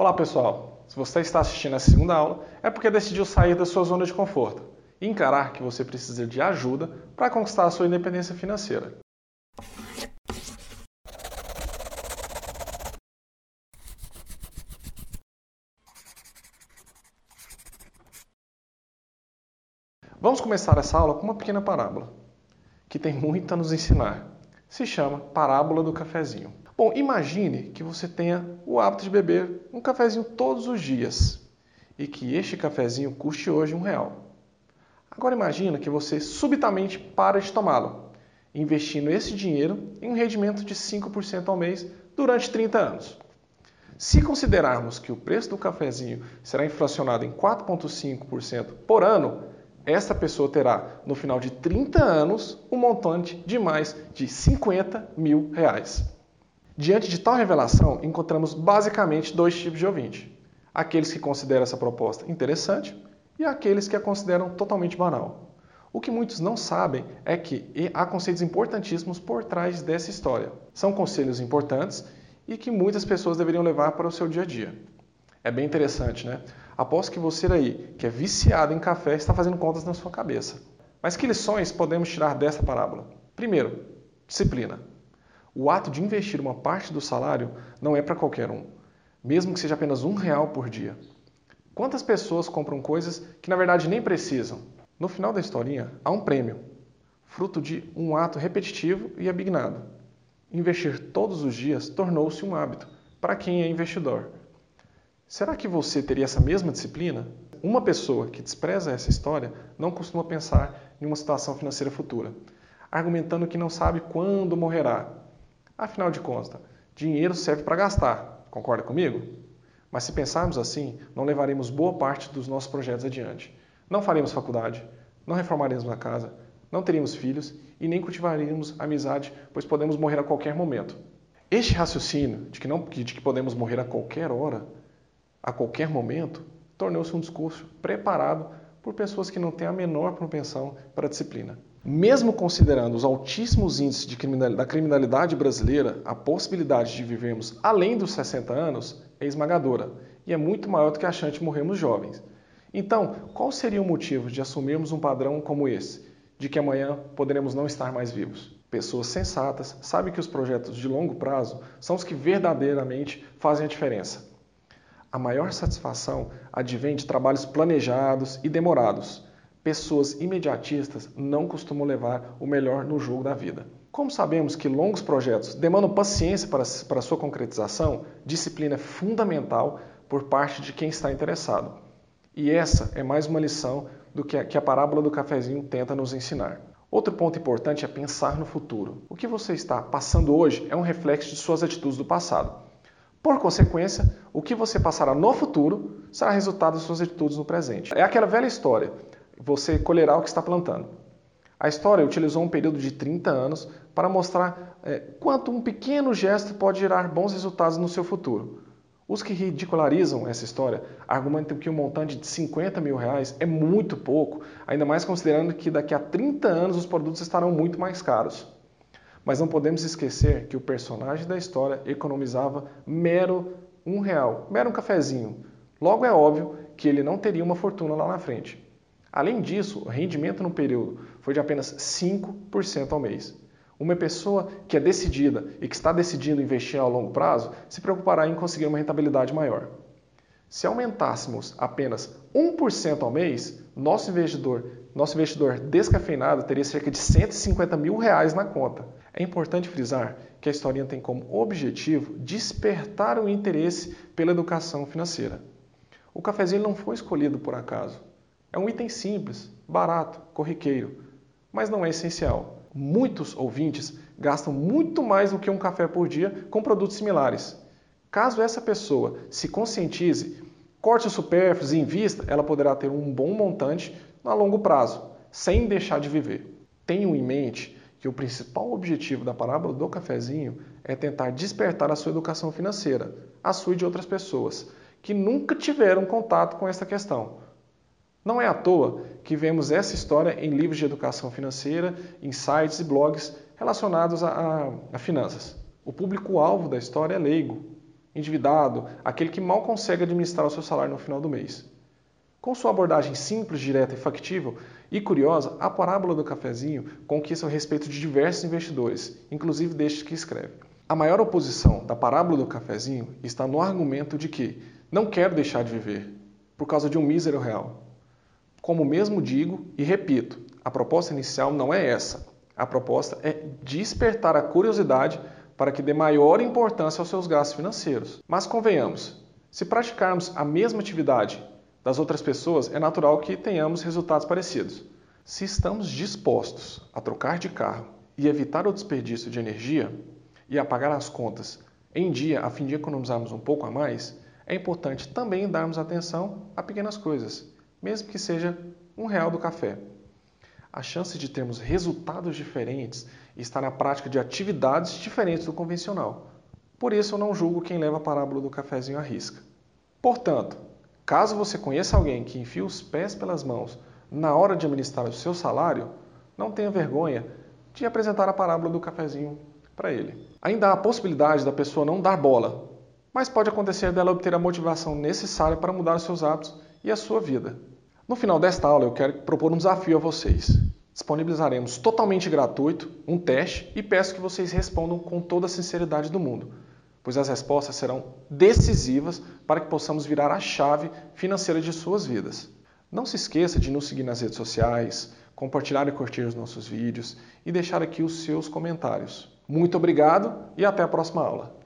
Olá pessoal, se você está assistindo a segunda aula é porque decidiu sair da sua zona de conforto e encarar que você precisa de ajuda para conquistar a sua independência financeira. Vamos começar essa aula com uma pequena parábola, que tem muito a nos ensinar. Se chama Parábola do Cafezinho. Bom, imagine que você tenha o hábito de beber um cafezinho todos os dias e que este cafezinho custe hoje um real. Agora imagine que você subitamente para de tomá-lo, investindo esse dinheiro em um rendimento de 5% ao mês durante 30 anos. Se considerarmos que o preço do cafezinho será inflacionado em 4,5% por ano, esta pessoa terá, no final de 30 anos, um montante de mais de 50 mil reais. Diante de tal revelação, encontramos basicamente dois tipos de ouvinte: aqueles que consideram essa proposta interessante e aqueles que a consideram totalmente banal. O que muitos não sabem é que há conceitos importantíssimos por trás dessa história. São conselhos importantes e que muitas pessoas deveriam levar para o seu dia a dia. É bem interessante, né? Aposto que você aí, que é viciado em café, está fazendo contas na sua cabeça. Mas que lições podemos tirar dessa parábola? Primeiro, disciplina. O ato de investir uma parte do salário não é para qualquer um, mesmo que seja apenas um real por dia. Quantas pessoas compram coisas que na verdade nem precisam? No final da historinha, há um prêmio, fruto de um ato repetitivo e abignado. Investir todos os dias tornou-se um hábito para quem é investidor. Será que você teria essa mesma disciplina? Uma pessoa que despreza essa história não costuma pensar em uma situação financeira futura, argumentando que não sabe quando morrerá. Afinal de contas, dinheiro serve para gastar, concorda comigo? Mas se pensarmos assim, não levaremos boa parte dos nossos projetos adiante. Não faremos faculdade, não reformaremos a casa, não teríamos filhos e nem cultivaríamos amizade, pois podemos morrer a qualquer momento. Este raciocínio de que, não, de que podemos morrer a qualquer hora a qualquer momento, tornou-se um discurso preparado por pessoas que não têm a menor propensão para a disciplina. Mesmo considerando os altíssimos índices criminal, da criminalidade brasileira, a possibilidade de vivermos além dos 60 anos é esmagadora e é muito maior do que a chance de morrermos jovens. Então, qual seria o motivo de assumirmos um padrão como esse, de que amanhã poderemos não estar mais vivos? Pessoas sensatas sabem que os projetos de longo prazo são os que verdadeiramente fazem a diferença. A maior satisfação advém de trabalhos planejados e demorados. Pessoas imediatistas não costumam levar o melhor no jogo da vida. Como sabemos que longos projetos demandam paciência para, para sua concretização, disciplina é fundamental por parte de quem está interessado. E essa é mais uma lição do que a, que a parábola do cafezinho tenta nos ensinar. Outro ponto importante é pensar no futuro. O que você está passando hoje é um reflexo de suas atitudes do passado. Por consequência, o que você passará no futuro será resultado das suas atitudes no presente. É aquela velha história: você colherá o que está plantando. A história utilizou um período de 30 anos para mostrar é, quanto um pequeno gesto pode gerar bons resultados no seu futuro. Os que ridicularizam essa história argumentam que um montante de 50 mil reais é muito pouco, ainda mais considerando que daqui a 30 anos os produtos estarão muito mais caros. Mas não podemos esquecer que o personagem da história economizava mero um real, mero um cafezinho. Logo é óbvio que ele não teria uma fortuna lá na frente. Além disso, o rendimento no período foi de apenas 5% ao mês. Uma pessoa que é decidida e que está decidindo investir a longo prazo se preocupará em conseguir uma rentabilidade maior. Se aumentássemos apenas 1% ao mês, nosso investidor, nosso investidor descafeinado teria cerca de 150 mil reais na conta. É importante frisar que a historinha tem como objetivo despertar o interesse pela educação financeira. O cafezinho não foi escolhido por acaso. É um item simples, barato, corriqueiro, mas não é essencial. Muitos ouvintes gastam muito mais do que um café por dia com produtos similares. Caso essa pessoa se conscientize, corte os supérfluos e invista, ela poderá ter um bom montante a longo prazo, sem deixar de viver. Tenham em mente que o principal objetivo da parábola do cafezinho é tentar despertar a sua educação financeira, a sua e de outras pessoas, que nunca tiveram contato com essa questão. Não é à toa que vemos essa história em livros de educação financeira, em sites e blogs relacionados a, a, a finanças. O público-alvo da história é leigo, endividado, aquele que mal consegue administrar o seu salário no final do mês. Com sua abordagem simples, direta e factível e curiosa, a parábola do cafezinho conquista o respeito de diversos investidores, inclusive destes que escreve. A maior oposição da parábola do cafezinho está no argumento de que não quero deixar de viver por causa de um mísero real. Como mesmo digo e repito, a proposta inicial não é essa. A proposta é despertar a curiosidade para que dê maior importância aos seus gastos financeiros. Mas convenhamos, se praticarmos a mesma atividade das outras pessoas, é natural que tenhamos resultados parecidos. Se estamos dispostos a trocar de carro e evitar o desperdício de energia e a pagar as contas em dia a fim de economizarmos um pouco a mais, é importante também darmos atenção a pequenas coisas, mesmo que seja um real do café. A chance de termos resultados diferentes está na prática de atividades diferentes do convencional. Por isso eu não julgo quem leva a parábola do cafezinho à risca. Portanto, Caso você conheça alguém que enfia os pés pelas mãos na hora de administrar o seu salário, não tenha vergonha de apresentar a parábola do cafezinho para ele. Ainda há a possibilidade da pessoa não dar bola, mas pode acontecer dela obter a motivação necessária para mudar os seus hábitos e a sua vida. No final desta aula, eu quero propor um desafio a vocês. Disponibilizaremos totalmente gratuito um teste e peço que vocês respondam com toda a sinceridade do mundo pois as respostas serão decisivas para que possamos virar a chave financeira de suas vidas. Não se esqueça de nos seguir nas redes sociais, compartilhar e curtir os nossos vídeos e deixar aqui os seus comentários. Muito obrigado e até a próxima aula.